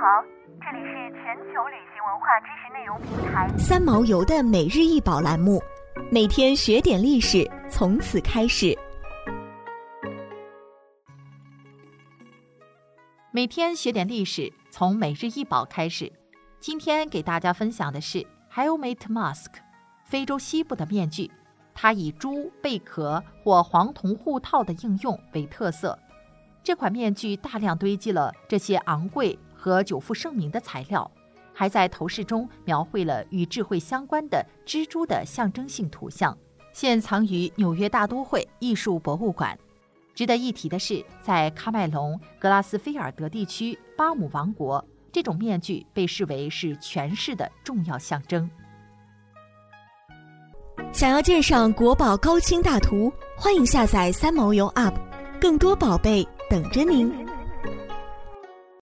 好，这里是全球旅行文化知识内容平台三毛游的每日一宝栏目，每天学点历史，从此开始。每天学点历史，从每日一宝开始。今天给大家分享的是 Helmet Mask，非洲西部的面具。它以猪、贝壳或黄铜护套的应用为特色。这款面具大量堆积了这些昂贵和久负盛名的材料，还在头饰中描绘了与智慧相关的蜘蛛的象征性图像，现藏于纽约大都会艺术博物馆。值得一提的是，在喀麦隆格拉斯菲尔德地区巴姆王国，这种面具被视为是权势的重要象征。想要鉴赏国宝高清大图，欢迎下载三毛游 App，更多宝贝等着您。